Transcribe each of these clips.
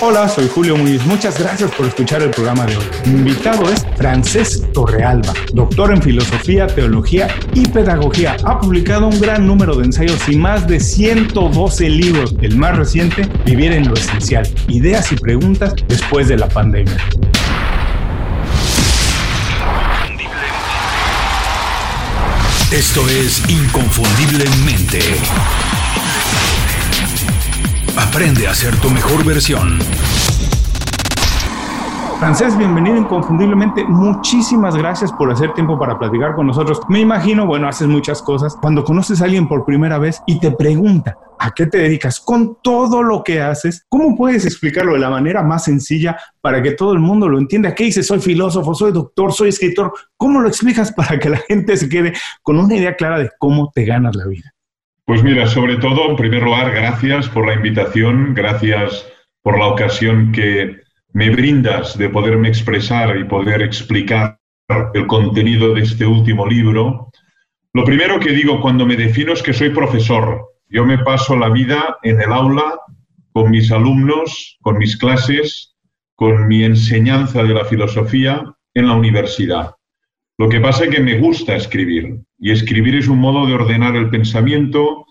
Hola, soy Julio Muñiz. Muchas gracias por escuchar el programa de hoy. Mi invitado es Francés Torrealba, doctor en filosofía, teología y pedagogía. Ha publicado un gran número de ensayos y más de 112 libros. El más reciente, Vivir en lo Esencial. Ideas y preguntas después de la pandemia. Esto es Inconfundiblemente. Aprende a ser tu mejor versión. Francés, bienvenido inconfundiblemente. Muchísimas gracias por hacer tiempo para platicar con nosotros. Me imagino, bueno, haces muchas cosas. Cuando conoces a alguien por primera vez y te pregunta, ¿a qué te dedicas? Con todo lo que haces, ¿cómo puedes explicarlo de la manera más sencilla para que todo el mundo lo entienda? ¿Qué dices? Soy filósofo, soy doctor, soy escritor. ¿Cómo lo explicas para que la gente se quede con una idea clara de cómo te ganas la vida? Pues mira, sobre todo, en primer lugar, gracias por la invitación, gracias por la ocasión que me brindas de poderme expresar y poder explicar el contenido de este último libro. Lo primero que digo cuando me defino es que soy profesor. Yo me paso la vida en el aula con mis alumnos, con mis clases, con mi enseñanza de la filosofía en la universidad. Lo que pasa es que me gusta escribir y escribir es un modo de ordenar el pensamiento,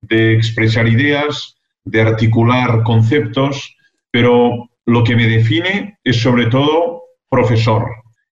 de expresar ideas, de articular conceptos, pero lo que me define es sobre todo profesor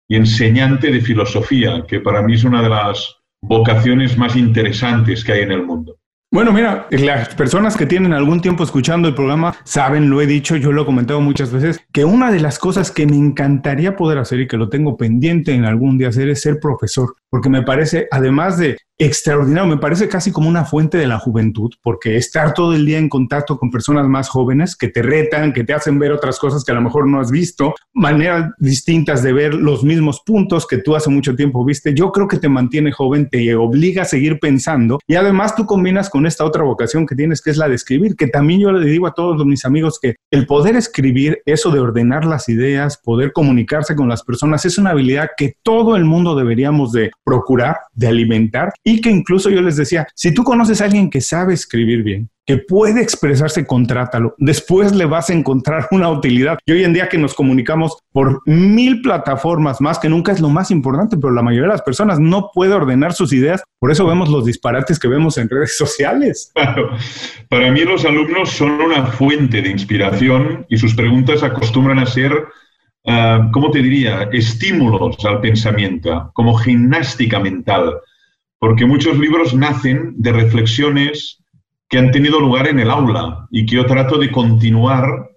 y enseñante de filosofía, que para mí es una de las vocaciones más interesantes que hay en el mundo. Bueno, mira, las personas que tienen algún tiempo escuchando el programa saben, lo he dicho, yo lo he comentado muchas veces, que una de las cosas que me encantaría poder hacer y que lo tengo pendiente en algún día hacer es ser profesor, porque me parece, además de extraordinario, me parece casi como una fuente de la juventud, porque estar todo el día en contacto con personas más jóvenes que te retan, que te hacen ver otras cosas que a lo mejor no has visto, maneras distintas de ver los mismos puntos que tú hace mucho tiempo viste, yo creo que te mantiene joven, te obliga a seguir pensando y además tú combinas con esta otra vocación que tienes, que es la de escribir, que también yo le digo a todos mis amigos que el poder escribir, eso de ordenar las ideas, poder comunicarse con las personas, es una habilidad que todo el mundo deberíamos de procurar, de alimentar y que incluso yo les decía, si tú conoces a alguien que sabe escribir bien, que puede expresarse, contrátalo. Después le vas a encontrar una utilidad. Y hoy en día que nos comunicamos por mil plataformas más, que nunca es lo más importante, pero la mayoría de las personas no puede ordenar sus ideas. Por eso vemos los disparates que vemos en redes sociales. Claro. Para mí los alumnos son una fuente de inspiración y sus preguntas acostumbran a ser ah, ¿cómo te diría?, estímulos al pensamiento, como gimnástica mental porque muchos libros nacen de reflexiones que han tenido lugar en el aula y que yo trato de continuar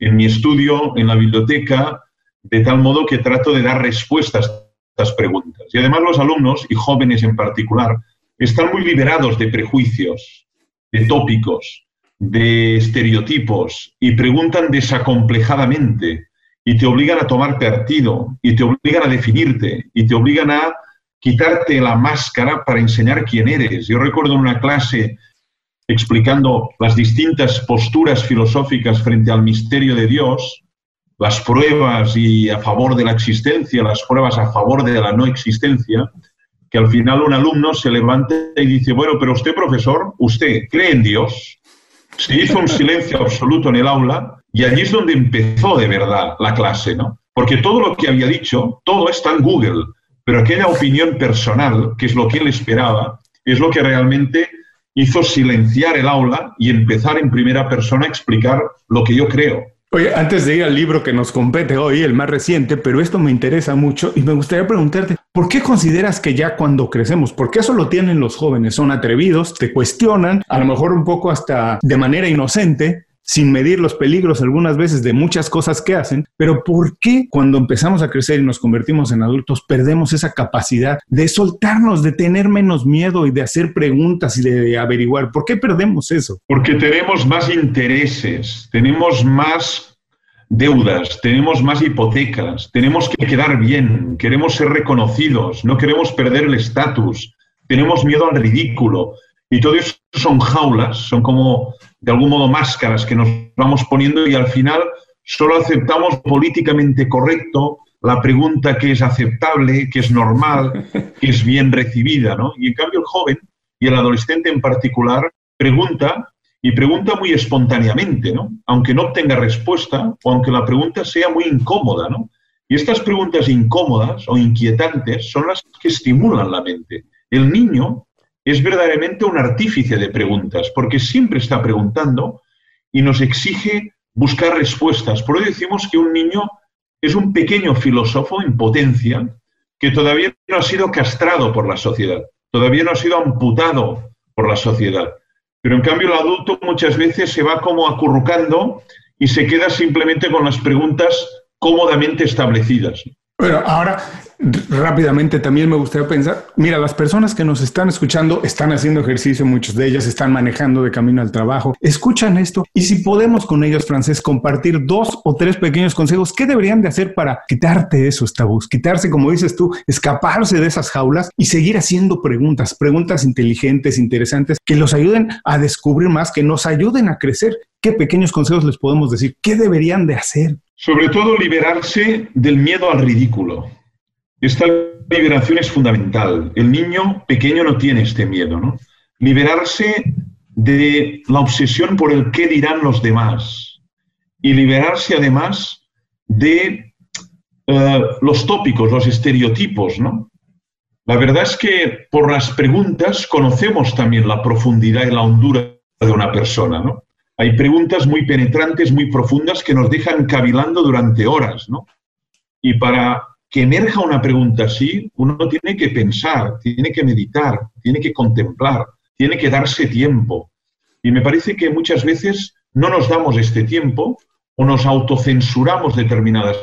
en mi estudio, en la biblioteca, de tal modo que trato de dar respuestas a estas preguntas. Y además los alumnos, y jóvenes en particular, están muy liberados de prejuicios, de tópicos, de estereotipos, y preguntan desacomplejadamente, y te obligan a tomar partido, y te obligan a definirte, y te obligan a quitarte la máscara para enseñar quién eres. Yo recuerdo una clase explicando las distintas posturas filosóficas frente al misterio de Dios, las pruebas y a favor de la existencia, las pruebas a favor de la no existencia, que al final un alumno se levanta y dice, bueno, pero usted, profesor, usted cree en Dios. Se hizo un silencio absoluto en el aula y allí es donde empezó de verdad la clase, ¿no? Porque todo lo que había dicho, todo está en Google pero aquella opinión personal, que es lo que él esperaba, es lo que realmente hizo silenciar el aula y empezar en primera persona a explicar lo que yo creo. Oye, antes de ir al libro que nos compete hoy, el más reciente, pero esto me interesa mucho y me gustaría preguntarte, ¿por qué consideras que ya cuando crecemos, porque eso lo tienen los jóvenes, son atrevidos, te cuestionan, a lo mejor un poco hasta de manera inocente, sin medir los peligros algunas veces de muchas cosas que hacen, pero ¿por qué cuando empezamos a crecer y nos convertimos en adultos perdemos esa capacidad de soltarnos, de tener menos miedo y de hacer preguntas y de averiguar? ¿Por qué perdemos eso? Porque tenemos más intereses, tenemos más deudas, tenemos más hipotecas, tenemos que quedar bien, queremos ser reconocidos, no queremos perder el estatus, tenemos miedo al ridículo. Y todo eso son jaulas, son como de algún modo máscaras que nos vamos poniendo y al final solo aceptamos políticamente correcto la pregunta que es aceptable, que es normal, que es bien recibida, ¿no? Y en cambio el joven y el adolescente en particular pregunta y pregunta muy espontáneamente, ¿no? Aunque no obtenga respuesta o aunque la pregunta sea muy incómoda, ¿no? Y estas preguntas incómodas o inquietantes son las que estimulan la mente. El niño es verdaderamente un artífice de preguntas, porque siempre está preguntando y nos exige buscar respuestas. Por eso decimos que un niño es un pequeño filósofo en potencia que todavía no ha sido castrado por la sociedad, todavía no ha sido amputado por la sociedad. Pero en cambio el adulto muchas veces se va como acurrucando y se queda simplemente con las preguntas cómodamente establecidas. Bueno, ahora rápidamente también me gustaría pensar, mira, las personas que nos están escuchando están haciendo ejercicio, muchas de ellas están manejando de camino al trabajo, escuchan esto y si podemos con ellos, Francés, compartir dos o tres pequeños consejos, ¿qué deberían de hacer para quitarte esos tabús, quitarse, como dices tú, escaparse de esas jaulas y seguir haciendo preguntas, preguntas inteligentes, interesantes, que los ayuden a descubrir más, que nos ayuden a crecer? ¿Qué pequeños consejos les podemos decir? ¿Qué deberían de hacer? Sobre todo liberarse del miedo al ridículo. Esta liberación es fundamental. El niño pequeño no tiene este miedo, ¿no? Liberarse de la obsesión por el qué dirán los demás y liberarse además de eh, los tópicos, los estereotipos, ¿no? La verdad es que por las preguntas conocemos también la profundidad y la hondura de una persona, ¿no? Hay preguntas muy penetrantes, muy profundas que nos dejan cavilando durante horas, ¿no? Y para que emerja una pregunta así, uno tiene que pensar, tiene que meditar, tiene que contemplar, tiene que darse tiempo. Y me parece que muchas veces no nos damos este tiempo o nos autocensuramos determinadas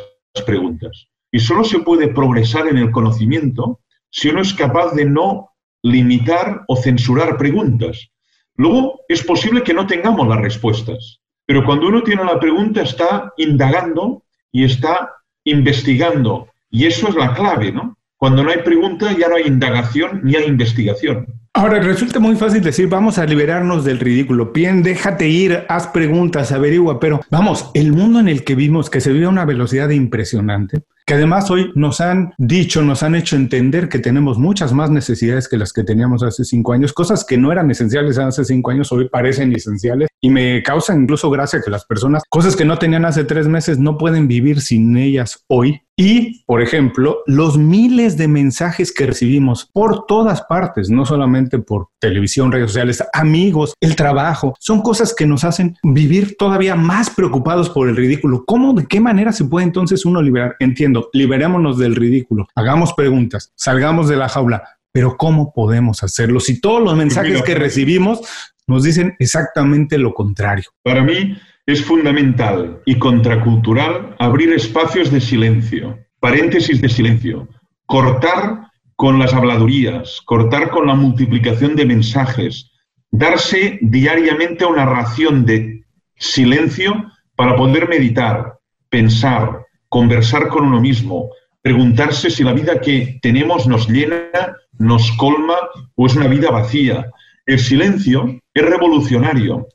preguntas. Y solo se puede progresar en el conocimiento si uno es capaz de no limitar o censurar preguntas. Luego es posible que no tengamos las respuestas, pero cuando uno tiene la pregunta está indagando y está investigando y eso es la clave, ¿no? Cuando no hay pregunta ya no hay indagación ni hay investigación. Ahora, resulta muy fácil decir, vamos a liberarnos del ridículo. Bien, déjate ir, haz preguntas, averigua, pero vamos, el mundo en el que vimos, que se vive a una velocidad impresionante, que además hoy nos han dicho, nos han hecho entender que tenemos muchas más necesidades que las que teníamos hace cinco años, cosas que no eran esenciales hace cinco años, hoy parecen esenciales y me causan incluso gracia que las personas, cosas que no tenían hace tres meses, no pueden vivir sin ellas hoy. Y, por ejemplo, los miles de mensajes que recibimos por todas partes, no solamente por televisión, redes sociales, amigos, el trabajo, son cosas que nos hacen vivir todavía más preocupados por el ridículo. ¿Cómo, de qué manera se puede entonces uno liberar? Entiendo, liberémonos del ridículo, hagamos preguntas, salgamos de la jaula, pero ¿cómo podemos hacerlo si todos los mensajes que recibimos nos dicen exactamente lo contrario? Para mí es fundamental y contracultural abrir espacios de silencio, paréntesis de silencio, cortar con las habladurías, cortar con la multiplicación de mensajes, darse diariamente una ración de silencio para poder meditar, pensar, conversar con uno mismo, preguntarse si la vida que tenemos nos llena, nos colma o es una vida vacía. El silencio es revolucionario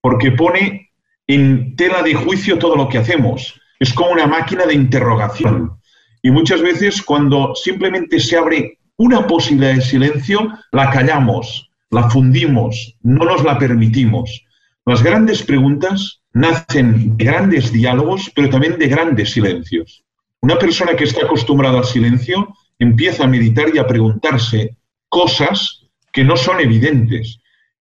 porque pone en tela de juicio todo lo que hacemos. Es como una máquina de interrogación. Y muchas veces cuando simplemente se abre una posibilidad de silencio, la callamos, la fundimos, no nos la permitimos. Las grandes preguntas nacen de grandes diálogos, pero también de grandes silencios. Una persona que está acostumbrada al silencio empieza a meditar y a preguntarse cosas que no son evidentes.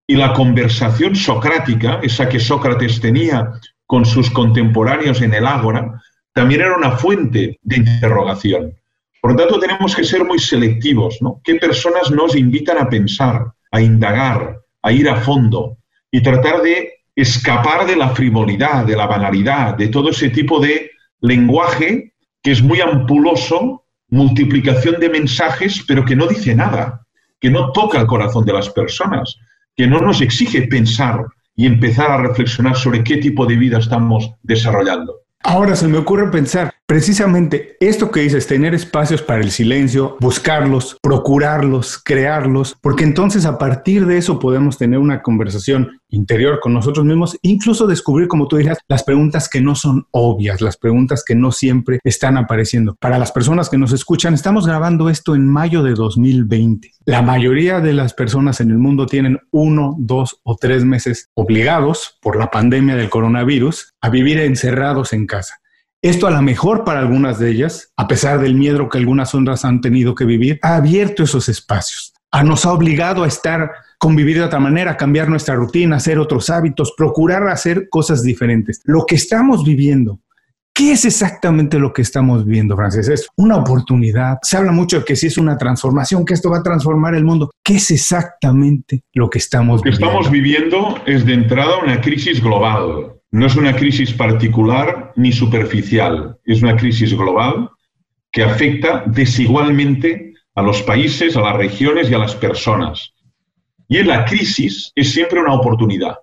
Y la conversación socrática, esa que Sócrates tenía con sus contemporáneos en el ágora, también era una fuente de interrogación. Por lo tanto, tenemos que ser muy selectivos, ¿no? ¿Qué personas nos invitan a pensar, a indagar, a ir a fondo y tratar de escapar de la frivolidad, de la banalidad, de todo ese tipo de lenguaje que es muy ampuloso, multiplicación de mensajes, pero que no dice nada, que no toca el corazón de las personas, que no nos exige pensar y empezar a reflexionar sobre qué tipo de vida estamos desarrollando. Ahora se me ocurre pensar, precisamente esto que dices, tener espacios para el silencio, buscarlos, procurarlos, crearlos, porque entonces a partir de eso podemos tener una conversación interior con nosotros mismos, incluso descubrir, como tú dirías, las preguntas que no son obvias, las preguntas que no siempre están apareciendo. Para las personas que nos escuchan, estamos grabando esto en mayo de 2020. La mayoría de las personas en el mundo tienen uno, dos o tres meses obligados por la pandemia del coronavirus a vivir encerrados en casa. Esto a lo mejor para algunas de ellas, a pesar del miedo que algunas ondas han tenido que vivir, ha abierto esos espacios. A nos ha obligado a estar, convivir de otra manera, a cambiar nuestra rutina, hacer otros hábitos, procurar hacer cosas diferentes. Lo que estamos viviendo ¿Qué es exactamente lo que estamos viviendo, Francis? Es una oportunidad. Se habla mucho de que si es una transformación, que esto va a transformar el mundo. ¿Qué es exactamente lo que estamos viviendo? Lo que estamos viviendo es de entrada una crisis global. No es una crisis particular ni superficial, es una crisis global que afecta desigualmente a los países, a las regiones y a las personas. Y en la crisis es siempre una oportunidad,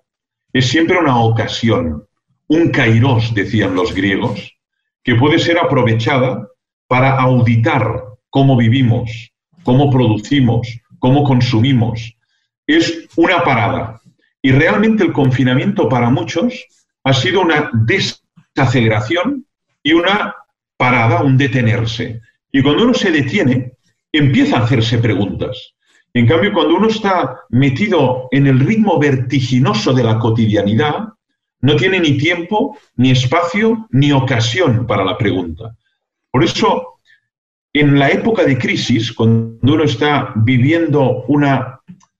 es siempre una ocasión, un kairos, decían los griegos, que puede ser aprovechada para auditar cómo vivimos, cómo producimos, cómo consumimos. Es una parada. Y realmente el confinamiento para muchos ha sido una desaceleración y una parada, un detenerse. Y cuando uno se detiene, empieza a hacerse preguntas. En cambio, cuando uno está metido en el ritmo vertiginoso de la cotidianidad, no tiene ni tiempo, ni espacio, ni ocasión para la pregunta. Por eso, en la época de crisis, cuando uno está viviendo una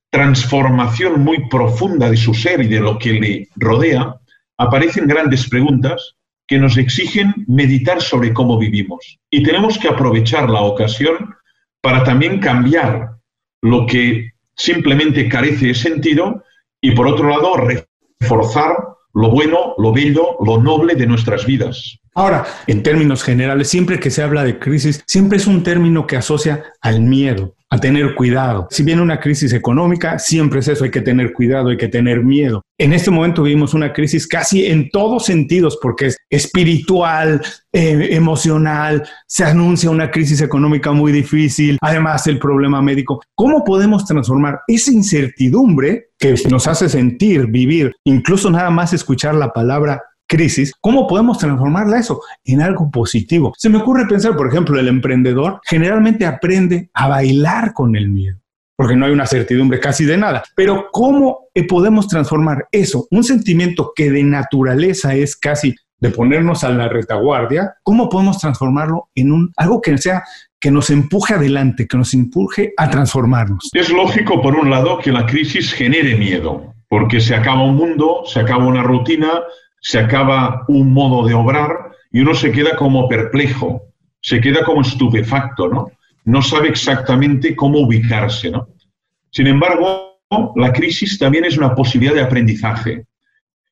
transformación muy profunda de su ser y de lo que le rodea, aparecen grandes preguntas que nos exigen meditar sobre cómo vivimos. Y tenemos que aprovechar la ocasión para también cambiar lo que simplemente carece de sentido y, por otro lado, reforzar lo bueno, lo bello, lo noble de nuestras vidas. Ahora, en términos generales, siempre que se habla de crisis, siempre es un término que asocia al miedo, a tener cuidado. Si viene una crisis económica, siempre es eso, hay que tener cuidado, hay que tener miedo. En este momento vivimos una crisis casi en todos sentidos, porque es espiritual, eh, emocional, se anuncia una crisis económica muy difícil, además el problema médico. ¿Cómo podemos transformar esa incertidumbre que nos hace sentir, vivir, incluso nada más escuchar la palabra crisis, ¿cómo podemos transformarla eso en algo positivo? Se me ocurre pensar, por ejemplo, el emprendedor generalmente aprende a bailar con el miedo porque no hay una certidumbre casi de nada. Pero ¿cómo podemos transformar eso, un sentimiento que de naturaleza es casi de ponernos a la retaguardia, cómo podemos transformarlo en un algo que sea que nos empuje adelante, que nos empuje a transformarnos? Es lógico por un lado que la crisis genere miedo, porque se acaba un mundo, se acaba una rutina, se acaba un modo de obrar y uno se queda como perplejo, se queda como estupefacto, ¿no? No sabe exactamente cómo ubicarse, ¿no? Sin embargo, la crisis también es una posibilidad de aprendizaje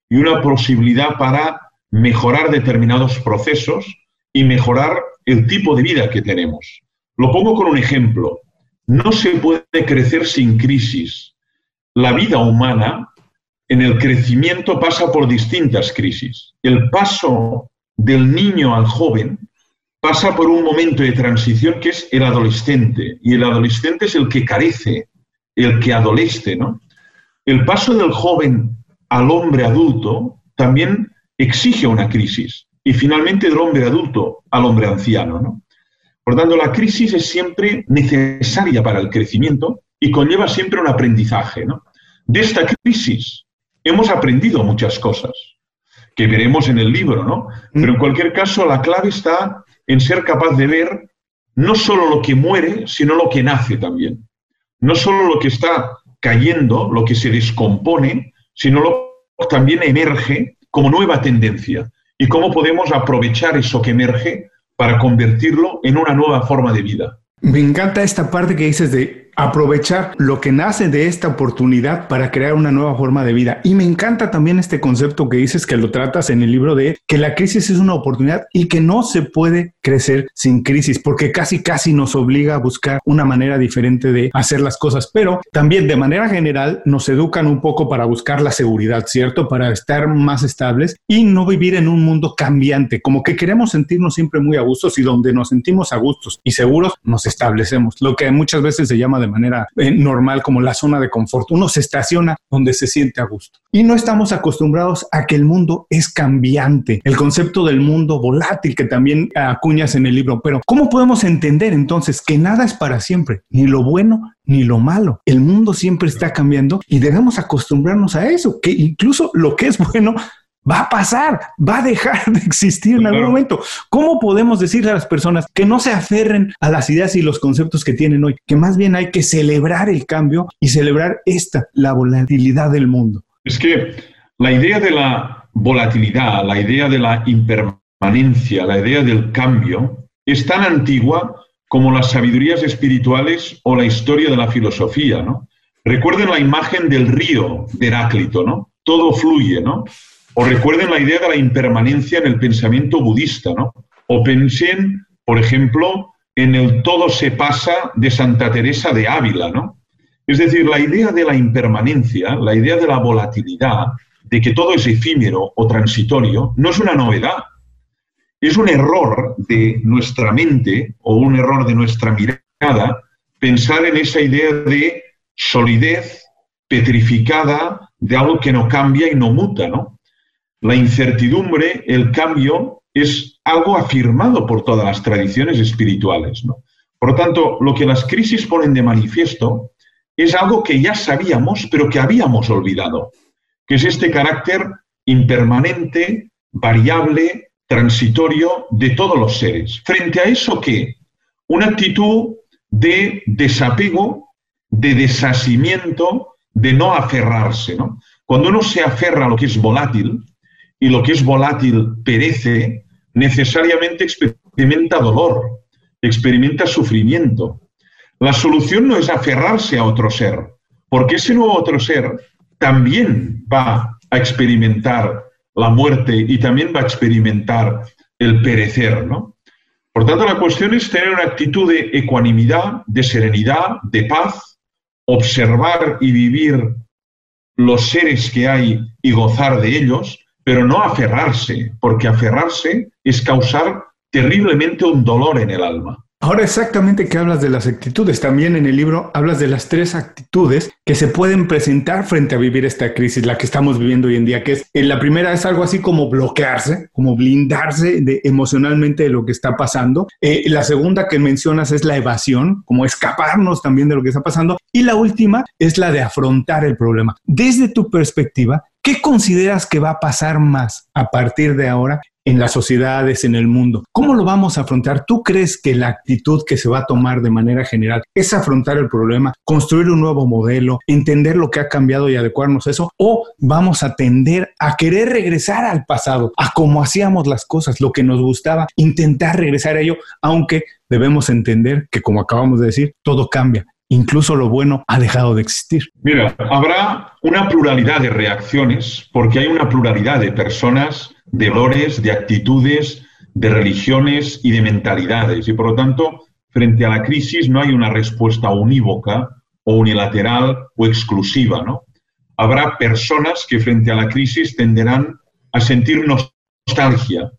y una posibilidad para mejorar determinados procesos y mejorar el tipo de vida que tenemos. Lo pongo con un ejemplo. No se puede crecer sin crisis. La vida humana en el crecimiento pasa por distintas crisis. El paso del niño al joven pasa por un momento de transición que es el adolescente, y el adolescente es el que carece, el que adolesce, ¿no? El paso del joven al hombre adulto también exige una crisis, y finalmente del hombre adulto al hombre anciano, ¿no? Por tanto, la crisis es siempre necesaria para el crecimiento y conlleva siempre un aprendizaje, ¿no? De esta crisis hemos aprendido muchas cosas que veremos en el libro, ¿no? Pero en mm. cualquier caso, la clave está en ser capaz de ver no solo lo que muere, sino lo que nace también. No solo lo que está cayendo, lo que se descompone, sino lo que también emerge como nueva tendencia. Y cómo podemos aprovechar eso que emerge para convertirlo en una nueva forma de vida. Me encanta esta parte que dices de aprovechar lo que nace de esta oportunidad para crear una nueva forma de vida. Y me encanta también este concepto que dices que lo tratas en el libro de que la crisis es una oportunidad y que no se puede crecer sin crisis, porque casi casi nos obliga a buscar una manera diferente de hacer las cosas, pero también de manera general nos educan un poco para buscar la seguridad, ¿cierto? Para estar más estables y no vivir en un mundo cambiante, como que queremos sentirnos siempre muy a gustos y donde nos sentimos a gustos y seguros nos establecemos, lo que muchas veces se llama de manera eh, normal como la zona de confort. Uno se estaciona donde se siente a gusto y no estamos acostumbrados a que el mundo es cambiante, el concepto del mundo volátil que también acuñas en el libro, pero ¿cómo podemos entender entonces que nada es para siempre, ni lo bueno ni lo malo? El mundo siempre está cambiando y debemos acostumbrarnos a eso, que incluso lo que es bueno va a pasar, va a dejar de existir en algún momento. ¿Cómo podemos decirle a las personas que no se aferren a las ideas y los conceptos que tienen hoy, que más bien hay que celebrar el cambio y celebrar esta, la volatilidad del mundo? Es que la idea de la volatilidad, la idea de la impermanencia, la idea del cambio, es tan antigua como las sabidurías espirituales o la historia de la filosofía, ¿no? Recuerden la imagen del río de Heráclito, ¿no? Todo fluye, ¿no? O recuerden la idea de la impermanencia en el pensamiento budista, ¿no? O pensen, por ejemplo, en el todo se pasa de Santa Teresa de Ávila, ¿no? Es decir, la idea de la impermanencia, la idea de la volatilidad, de que todo es efímero o transitorio, no es una novedad. Es un error de nuestra mente o un error de nuestra mirada pensar en esa idea de solidez petrificada de algo que no cambia y no muta, ¿no? La incertidumbre, el cambio, es algo afirmado por todas las tradiciones espirituales, ¿no? Por lo tanto, lo que las crisis ponen de manifiesto es algo que ya sabíamos, pero que habíamos olvidado que es este carácter impermanente, variable, transitorio de todos los seres. Frente a eso, ¿qué? Una actitud de desapego, de desasimiento, de no aferrarse. ¿no? Cuando uno se aferra a lo que es volátil y lo que es volátil perece, necesariamente experimenta dolor, experimenta sufrimiento. La solución no es aferrarse a otro ser, porque ese nuevo otro ser también va a experimentar la muerte y también va a experimentar el perecer, ¿no? Por tanto, la cuestión es tener una actitud de ecuanimidad, de serenidad, de paz, observar y vivir los seres que hay y gozar de ellos, pero no aferrarse, porque aferrarse es causar terriblemente un dolor en el alma. Ahora exactamente que hablas de las actitudes, también en el libro hablas de las tres actitudes que se pueden presentar frente a vivir esta crisis, la que estamos viviendo hoy en día, que es eh, la primera es algo así como bloquearse, como blindarse emocionalmente de lo que está pasando. Eh, la segunda que mencionas es la evasión, como escaparnos también de lo que está pasando. Y la última es la de afrontar el problema. Desde tu perspectiva, ¿Qué consideras que va a pasar más a partir de ahora en las sociedades, en el mundo. ¿Cómo lo vamos a afrontar? ¿Tú crees que la actitud que se va a tomar de manera general es afrontar el problema, construir un nuevo modelo, entender lo que ha cambiado y adecuarnos a eso? ¿O vamos a tender a querer regresar al pasado, a cómo hacíamos las cosas, lo que nos gustaba, intentar regresar a ello, aunque debemos entender que, como acabamos de decir, todo cambia incluso lo bueno ha dejado de existir. Mira, habrá una pluralidad de reacciones porque hay una pluralidad de personas de valores, de actitudes, de religiones y de mentalidades. Y por lo tanto, frente a la crisis no hay una respuesta unívoca o unilateral o exclusiva. ¿no? Habrá personas que frente a la crisis tenderán a sentir nostalgia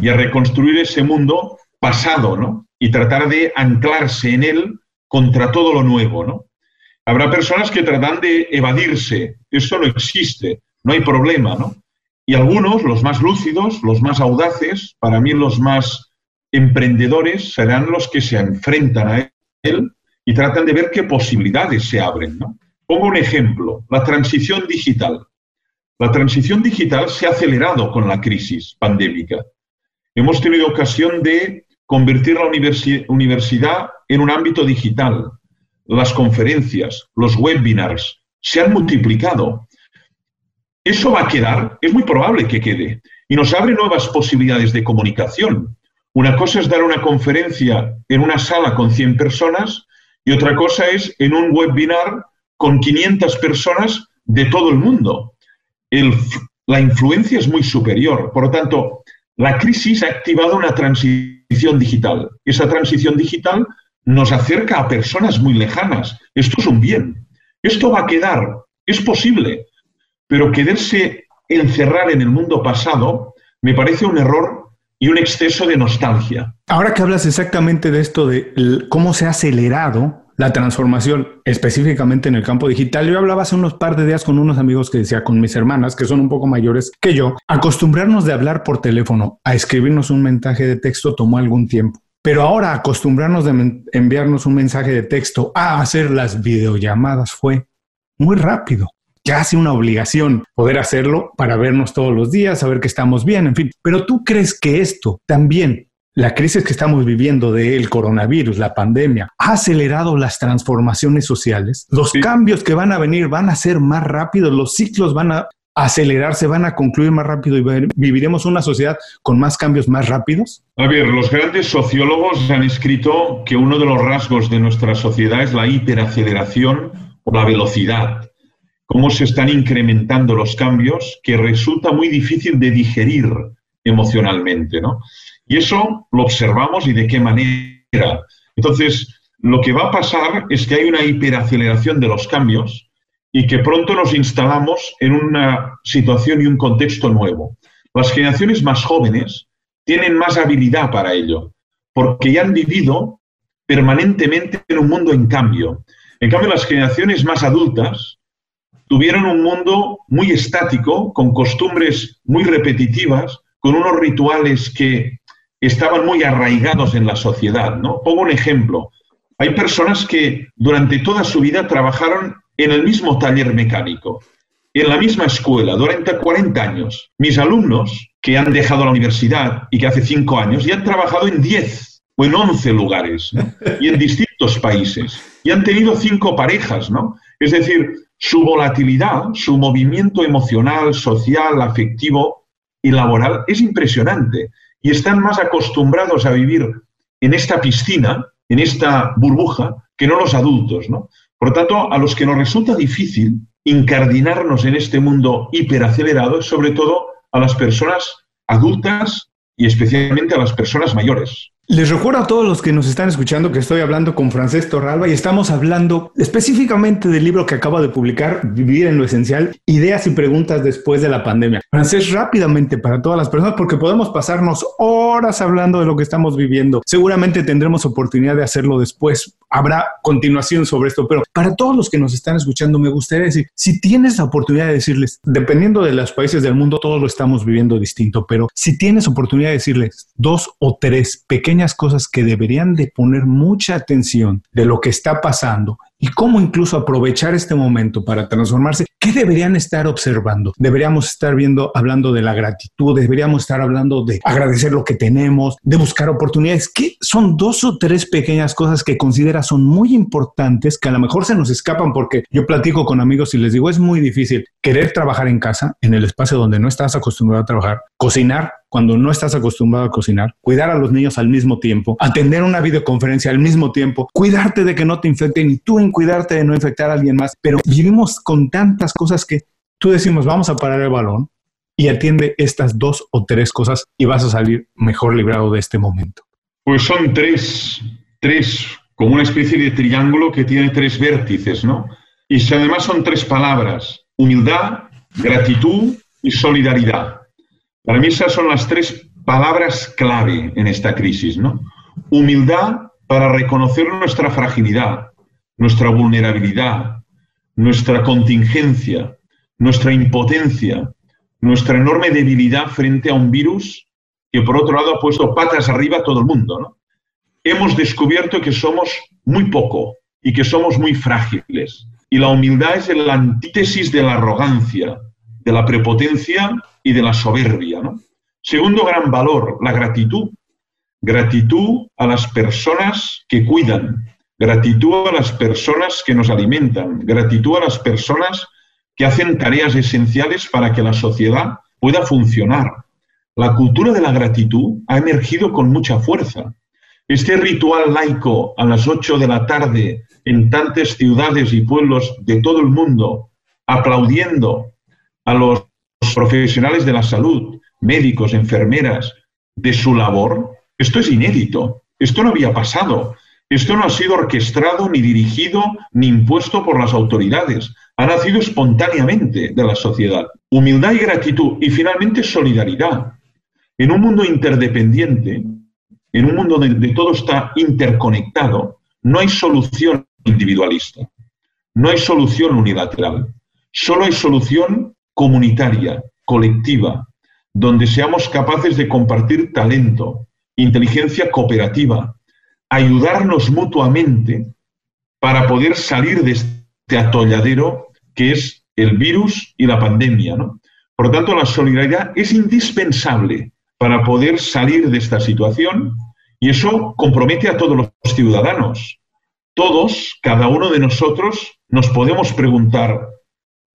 y a reconstruir ese mundo pasado ¿no? y tratar de anclarse en él contra todo lo nuevo. ¿no? Habrá personas que tratan de evadirse. Esto no existe, no hay problema. ¿no? Y algunos, los más lúcidos, los más audaces, para mí los más emprendedores, serán los que se enfrentan a él y tratan de ver qué posibilidades se abren. ¿no? Pongo un ejemplo, la transición digital. La transición digital se ha acelerado con la crisis pandémica. Hemos tenido ocasión de convertir la universidad en un ámbito digital. Las conferencias, los webinars se han multiplicado. Eso va a quedar, es muy probable que quede, y nos abre nuevas posibilidades de comunicación. Una cosa es dar una conferencia en una sala con 100 personas y otra cosa es en un webinar con 500 personas de todo el mundo. la influencia es muy superior. Por lo tanto, la crisis ha activado una transición digital. Esa transición digital nos acerca a personas muy lejanas. Esto es un bien. Esto va a quedar. Es posible. Pero quererse encerrar en el mundo pasado me parece un error y un exceso de nostalgia. Ahora que hablas exactamente de esto, de cómo se ha acelerado la transformación específicamente en el campo digital. Yo hablaba hace unos par de días con unos amigos que decía, con mis hermanas, que son un poco mayores que yo, acostumbrarnos de hablar por teléfono a escribirnos un mensaje de texto tomó algún tiempo. Pero ahora acostumbrarnos de enviarnos un mensaje de texto a hacer las videollamadas fue muy rápido. Casi una obligación poder hacerlo para vernos todos los días, saber que estamos bien, en fin. Pero tú crees que esto también la crisis que estamos viviendo del coronavirus, la pandemia, ha acelerado las transformaciones sociales. Los cambios que van a venir van a ser más rápidos, los ciclos van a acelerarse, van a concluir más rápido y viviremos una sociedad con más cambios más rápidos? A ver, los grandes sociólogos han escrito que uno de los rasgos de nuestra sociedad es la hiperaceleración o la velocidad. Cómo se están incrementando los cambios que resulta muy difícil de digerir emocionalmente, ¿no? Y eso lo observamos y de qué manera. Entonces, lo que va a pasar es que hay una hiperaceleración de los cambios y que pronto nos instalamos en una situación y un contexto nuevo. Las generaciones más jóvenes tienen más habilidad para ello, porque ya han vivido permanentemente en un mundo en cambio. En cambio, las generaciones más adultas tuvieron un mundo muy estático, con costumbres muy repetitivas, con unos rituales que estaban muy arraigados en la sociedad. ¿no? Pongo un ejemplo. Hay personas que durante toda su vida trabajaron en el mismo taller mecánico, en la misma escuela, durante 40 años. Mis alumnos que han dejado la universidad y que hace 5 años ya han trabajado en 10 o en 11 lugares y en distintos países y han tenido 5 parejas, ¿no? Es decir, su volatilidad, su movimiento emocional, social, afectivo y laboral es impresionante y están más acostumbrados a vivir en esta piscina, en esta burbuja, que no los adultos, ¿no? Por lo tanto, a los que nos resulta difícil incardinarnos en este mundo hiperacelerado sobre todo a las personas adultas y especialmente a las personas mayores. Les recuerdo a todos los que nos están escuchando que estoy hablando con Francés Torralba y estamos hablando específicamente del libro que acaba de publicar, Vivir en lo Esencial, Ideas y Preguntas después de la pandemia. Francés, rápidamente para todas las personas, porque podemos pasarnos horas hablando de lo que estamos viviendo. Seguramente tendremos oportunidad de hacerlo después. Habrá continuación sobre esto, pero para todos los que nos están escuchando, me gustaría decir, si tienes la oportunidad de decirles, dependiendo de los países del mundo, todos lo estamos viviendo distinto, pero si tienes oportunidad de decirles dos o tres pequeños cosas que deberían de poner mucha atención de lo que está pasando y cómo incluso aprovechar este momento para transformarse, ¿qué deberían estar observando? Deberíamos estar viendo, hablando de la gratitud, deberíamos estar hablando de agradecer lo que tenemos, de buscar oportunidades. ¿Qué son dos o tres pequeñas cosas que considera son muy importantes que a lo mejor se nos escapan porque yo platico con amigos y les digo, es muy difícil querer trabajar en casa, en el espacio donde no estás acostumbrado a trabajar, cocinar cuando no estás acostumbrado a cocinar, cuidar a los niños al mismo tiempo, atender una videoconferencia al mismo tiempo, cuidarte de que no te infecten y tú en cuidarte de no infectar a alguien más. Pero vivimos con tantas cosas que tú decimos, vamos a parar el balón y atiende estas dos o tres cosas y vas a salir mejor librado de este momento. Pues son tres, tres, como una especie de triángulo que tiene tres vértices, ¿no? Y además son tres palabras, humildad, gratitud y solidaridad. Para mí esas son las tres palabras clave en esta crisis, ¿no? Humildad para reconocer nuestra fragilidad, nuestra vulnerabilidad, nuestra contingencia, nuestra impotencia, nuestra enorme debilidad frente a un virus que por otro lado ha puesto patas arriba a todo el mundo. ¿no? Hemos descubierto que somos muy poco y que somos muy frágiles. Y la humildad es la antítesis de la arrogancia, de la prepotencia y de la soberbia. Segundo gran valor, la gratitud. Gratitud a las personas que cuidan, gratitud a las personas que nos alimentan, gratitud a las personas que hacen tareas esenciales para que la sociedad pueda funcionar. La cultura de la gratitud ha emergido con mucha fuerza. este ritual laico a las 8 de la tarde en tantas ciudades y pueblos de todo el mundo, aplaudiendo a los profesionales de la salud, médicos, enfermeras, de su labor, esto es inédito, esto no había pasado, esto no ha sido orquestado, ni dirigido, ni impuesto por las autoridades, ha nacido espontáneamente de la sociedad. Humildad y gratitud y finalmente solidaridad. En un mundo interdependiente, en un mundo donde todo está interconectado, no hay solución individualista, no hay solución unilateral, solo hay solución comunitaria, colectiva, donde seamos capaces de compartir talento, inteligencia cooperativa, ayudarnos mutuamente para poder salir de este atolladero que es el virus y la pandemia. Por lo tanto, la solidaridad es indispensable para poder salir de esta situación y eso compromete a todos los ciudadanos. Todos, cada uno de nosotros, nos podemos preguntar,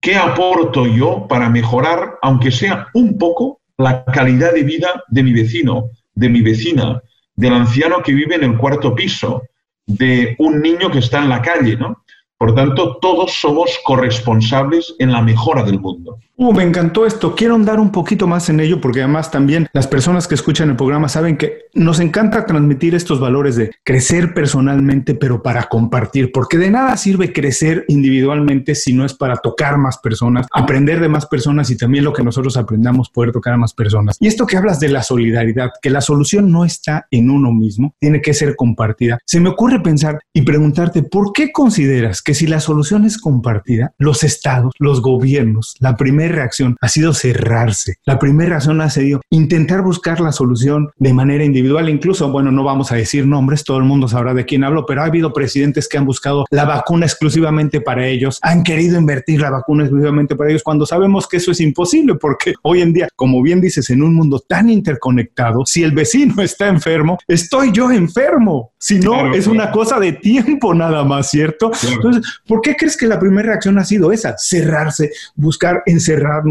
¿qué aporto yo para mejorar, aunque sea un poco, la calidad de vida de mi vecino, de mi vecina, del anciano que vive en el cuarto piso, de un niño que está en la calle, ¿no? Por tanto, todos somos corresponsables en la mejora del mundo. Uh, me encantó esto. Quiero andar un poquito más en ello porque además también las personas que escuchan el programa saben que nos encanta transmitir estos valores de crecer personalmente, pero para compartir, porque de nada sirve crecer individualmente si no es para tocar más personas, aprender de más personas y también lo que nosotros aprendamos poder tocar a más personas. Y esto que hablas de la solidaridad, que la solución no está en uno mismo, tiene que ser compartida. Se me ocurre pensar y preguntarte, ¿por qué consideras que si la solución es compartida, los estados, los gobiernos, la primera reacción ha sido cerrarse. La primera reacción ha sido intentar buscar la solución de manera individual. Incluso, bueno, no vamos a decir nombres, todo el mundo sabrá de quién hablo, pero ha habido presidentes que han buscado la vacuna exclusivamente para ellos, han querido invertir la vacuna exclusivamente para ellos, cuando sabemos que eso es imposible, porque hoy en día, como bien dices, en un mundo tan interconectado, si el vecino está enfermo, estoy yo enfermo. Si no, es una cosa de tiempo nada más, ¿cierto? Entonces, ¿por qué crees que la primera reacción ha sido esa? Cerrarse, buscar encerrar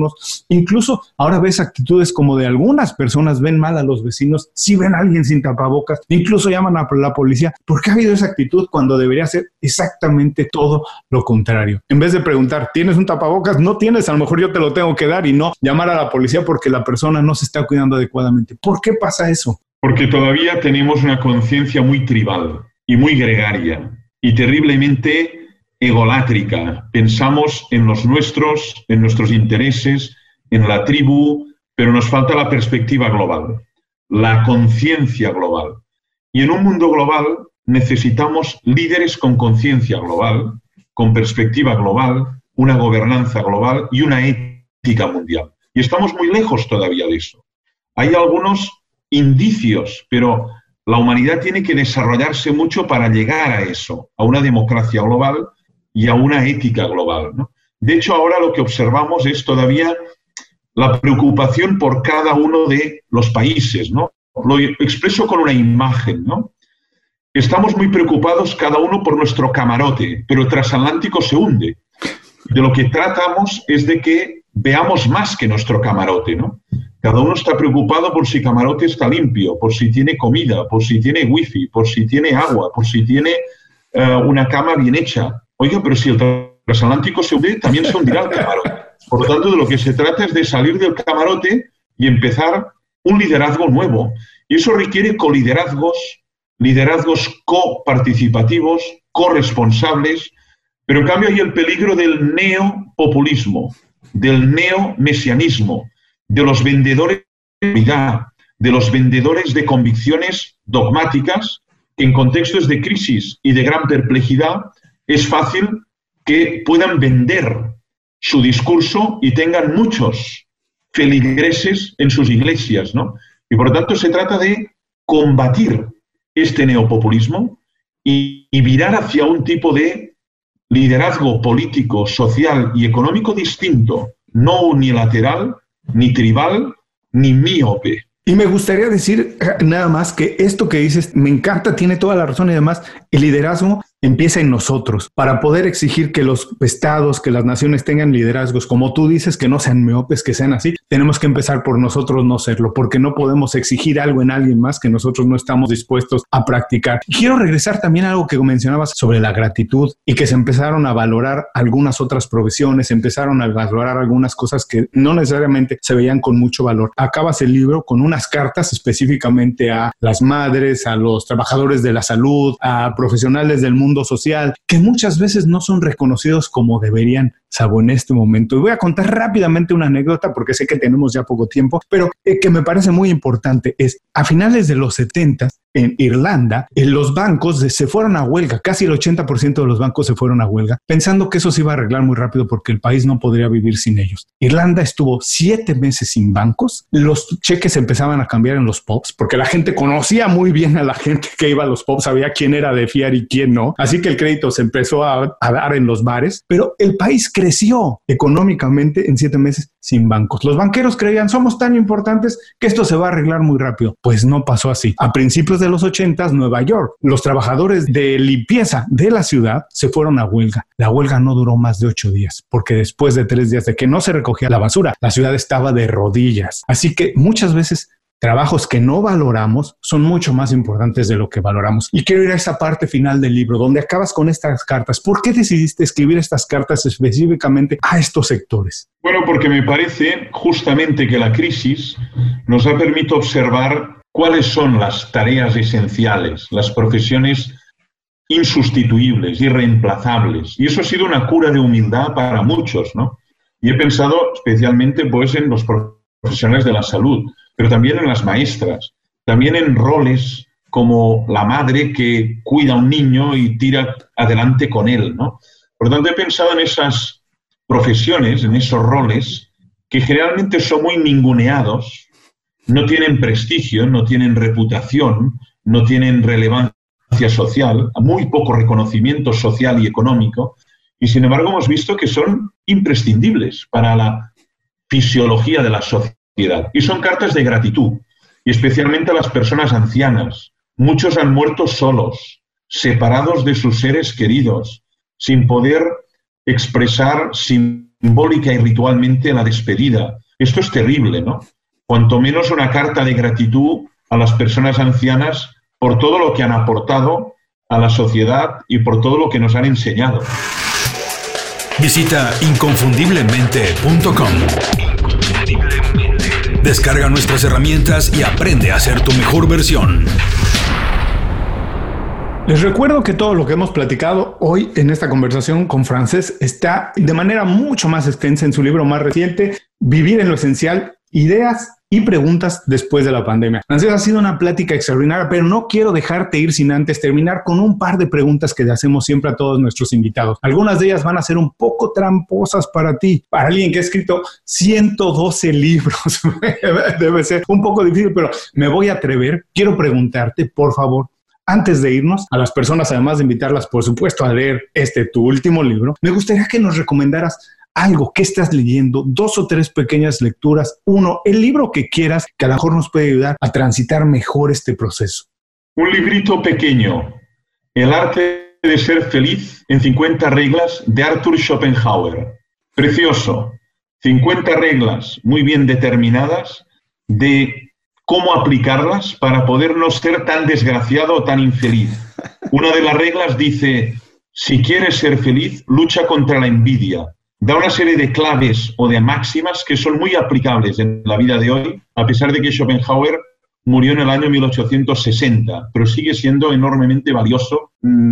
Incluso ahora ves actitudes como de algunas personas ven mal a los vecinos, si ven a alguien sin tapabocas, incluso llaman a la policía. ¿Por qué ha habido esa actitud cuando debería ser exactamente todo lo contrario? En vez de preguntar, ¿tienes un tapabocas? No tienes, a lo mejor yo te lo tengo que dar y no llamar a la policía porque la persona no se está cuidando adecuadamente. ¿Por qué pasa eso? Porque todavía tenemos una conciencia muy tribal y muy gregaria y terriblemente egolátrica. Pensamos en los nuestros, en nuestros intereses, en la tribu, pero nos falta la perspectiva global, la conciencia global. Y en un mundo global necesitamos líderes con conciencia global, con perspectiva global, una gobernanza global y una ética mundial. Y estamos muy lejos todavía de eso. Hay algunos indicios, pero la humanidad tiene que desarrollarse mucho para llegar a eso, a una democracia global y a una ética global. De hecho, ahora lo que observamos es todavía la preocupación por cada uno de los países. ¿no? Lo expreso con una imagen. ¿no? Estamos muy preocupados cada uno por nuestro camarote, pero el transatlántico se hunde. De lo que tratamos es de que veamos más que nuestro camarote. ¿no? Cada uno está preocupado por si camarote está limpio, por si tiene comida, por si tiene wifi, por si tiene agua, por si tiene eh, una cama bien hecha. Oiga, pero si el transatlántico se hunde, también se hundirá el camarote. Por lo tanto, de lo que se trata es de salir del camarote y empezar un liderazgo nuevo. Y eso requiere coliderazgos, liderazgos coparticipativos, corresponsables, pero en cambio hay el peligro del neopopulismo, del neomesianismo, de los vendedores de unidad, de los vendedores de convicciones dogmáticas que en contextos de crisis y de gran perplejidad es fácil que puedan vender su discurso y tengan muchos feligreses en sus iglesias, ¿no? Y por lo tanto se trata de combatir este neopopulismo y, y virar hacia un tipo de liderazgo político, social y económico distinto, no unilateral, ni tribal, ni míope. Y me gustaría decir eh, nada más que esto que dices me encanta, tiene toda la razón y además el liderazgo empieza en nosotros. Para poder exigir que los estados, que las naciones tengan liderazgos, como tú dices, que no sean meopes, que sean así, tenemos que empezar por nosotros no serlo, porque no podemos exigir algo en alguien más que nosotros no estamos dispuestos a practicar. Quiero regresar también a algo que mencionabas sobre la gratitud y que se empezaron a valorar algunas otras profesiones, empezaron a valorar algunas cosas que no necesariamente se veían con mucho valor. Acabas el libro con unas cartas específicamente a las madres, a los trabajadores de la salud, a profesionales del mundo social, que muchas veces no son reconocidos como deberían, Sabo, en este momento. Y voy a contar rápidamente una anécdota porque sé que tenemos ya poco tiempo, pero eh, que me parece muy importante. Es a finales de los 70, en Irlanda, en eh, los bancos se fueron a huelga, casi el 80% de los bancos se fueron a huelga, pensando que eso se iba a arreglar muy rápido porque el país no podría vivir sin ellos. Irlanda estuvo siete meses sin bancos, los cheques empezaban a cambiar en los pubs, porque la gente conocía muy bien a la gente que iba a los pubs, sabía quién era de fiar y quién no, así que el crédito se empezó a, a dar en los bares, pero el país creció económicamente en siete meses sin bancos. Los banqueros creían, somos tan importantes que esto se va a arreglar muy rápido. Pues no pasó así. A principios de los 80, Nueva York, los trabajadores de limpieza de la ciudad se fueron a huelga. La huelga no duró más de ocho días, porque después de tres días de que no se recogía la basura, la ciudad estaba de rodillas. Así que muchas veces trabajos que no valoramos son mucho más importantes de lo que valoramos. Y quiero ir a esa parte final del libro, donde acabas con estas cartas. ¿Por qué decidiste escribir estas cartas específicamente a estos sectores? Bueno, porque me parece justamente que la crisis nos ha permitido observar cuáles son las tareas esenciales, las profesiones insustituibles, irreemplazables. Y eso ha sido una cura de humildad para muchos, ¿no? Y he pensado especialmente pues en los profesionales de la salud, pero también en las maestras, también en roles como la madre que cuida a un niño y tira adelante con él, ¿no? Por lo tanto, he pensado en esas profesiones, en esos roles, que generalmente son muy ninguneados, no tienen prestigio, no tienen reputación, no tienen relevancia social, muy poco reconocimiento social y económico, y sin embargo hemos visto que son imprescindibles para la fisiología de la sociedad y son cartas de gratitud, y especialmente a las personas ancianas. Muchos han muerto solos, separados de sus seres queridos, sin poder expresar simbólica y ritualmente la despedida. Esto es terrible, ¿no? Cuanto menos una carta de gratitud a las personas ancianas por todo lo que han aportado a la sociedad y por todo lo que nos han enseñado. Visita inconfundiblemente.com. Descarga nuestras herramientas y aprende a ser tu mejor versión. Les recuerdo que todo lo que hemos platicado hoy en esta conversación con Francés está de manera mucho más extensa en su libro más reciente, Vivir en lo Esencial, Ideas y preguntas después de la pandemia. Francés, ha sido una plática extraordinaria, pero no quiero dejarte ir sin antes terminar con un par de preguntas que le hacemos siempre a todos nuestros invitados. Algunas de ellas van a ser un poco tramposas para ti, para alguien que ha escrito 112 libros. Debe ser un poco difícil, pero me voy a atrever. Quiero preguntarte, por favor, antes de irnos, a las personas, además de invitarlas, por supuesto, a leer este tu último libro, me gustaría que nos recomendaras algo que estás leyendo, dos o tres pequeñas lecturas, uno, el libro que quieras que a lo mejor nos puede ayudar a transitar mejor este proceso. Un librito pequeño, El arte de ser feliz en 50 reglas de Arthur Schopenhauer. Precioso. 50 reglas muy bien determinadas de cómo aplicarlas para poder no ser tan desgraciado o tan infeliz. Una de las reglas dice, si quieres ser feliz, lucha contra la envidia da una serie de claves o de máximas que son muy aplicables en la vida de hoy, a pesar de que Schopenhauer murió en el año 1860, pero sigue siendo enormemente valioso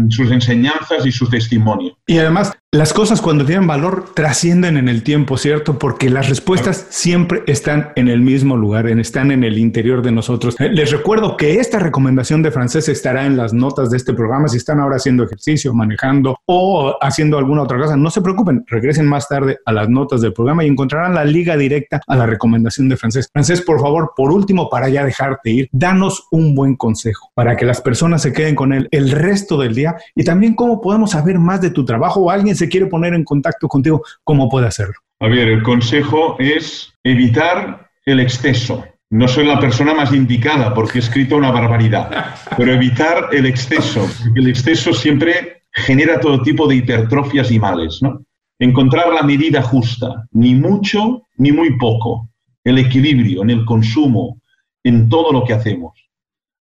sus enseñanzas y su testimonio. Y además, las cosas cuando tienen valor trascienden en el tiempo, ¿cierto? Porque las respuestas siempre están en el mismo lugar, están en el interior de nosotros. Eh, les recuerdo que esta recomendación de francés estará en las notas de este programa. Si están ahora haciendo ejercicio, manejando o haciendo alguna otra cosa, no se preocupen, regresen más tarde a las notas del programa y encontrarán la liga directa a la recomendación de francés. Francés, por favor, por último, para ya dejarte ir, danos un buen consejo para que las personas se queden con él el resto del día y también cómo podemos saber más de tu trabajo o alguien se quiere poner en contacto contigo, ¿cómo puede hacerlo? A ver, el consejo es evitar el exceso. No soy la persona más indicada porque he escrito una barbaridad, pero evitar el exceso. El exceso siempre genera todo tipo de hipertrofias y males, ¿no? Encontrar la medida justa, ni mucho ni muy poco, el equilibrio en el consumo, en todo lo que hacemos.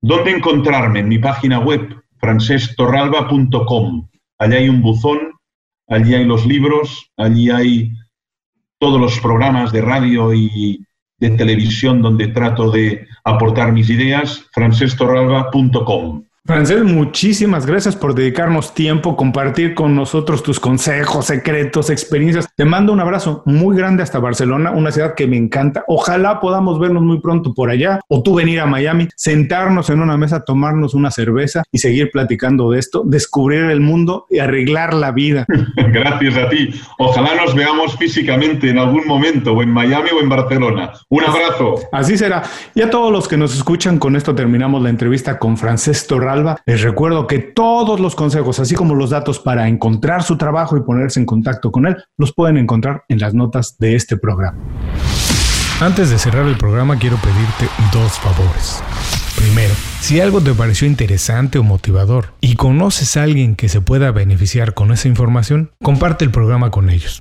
¿Dónde encontrarme? En mi página web, francestorralba.com. Allí hay un buzón, allí hay los libros, allí hay todos los programas de radio y de televisión donde trato de aportar mis ideas, francestorralba.com. Francés, muchísimas gracias por dedicarnos tiempo, compartir con nosotros tus consejos, secretos, experiencias. Te mando un abrazo muy grande hasta Barcelona, una ciudad que me encanta. Ojalá podamos vernos muy pronto por allá o tú venir a Miami, sentarnos en una mesa, tomarnos una cerveza y seguir platicando de esto, descubrir el mundo y arreglar la vida. Gracias a ti. Ojalá nos veamos físicamente en algún momento o en Miami o en Barcelona. Un abrazo. Así será. Y a todos los que nos escuchan, con esto terminamos la entrevista con Francés Les recuerdo que todos los consejos, así como los datos para encontrar su trabajo y ponerse en contacto con él, los pueden encontrar en las notas de este programa. Antes de cerrar el programa, quiero pedirte dos favores. Primero, si algo te pareció interesante o motivador y conoces a alguien que se pueda beneficiar con esa información, comparte el programa con ellos.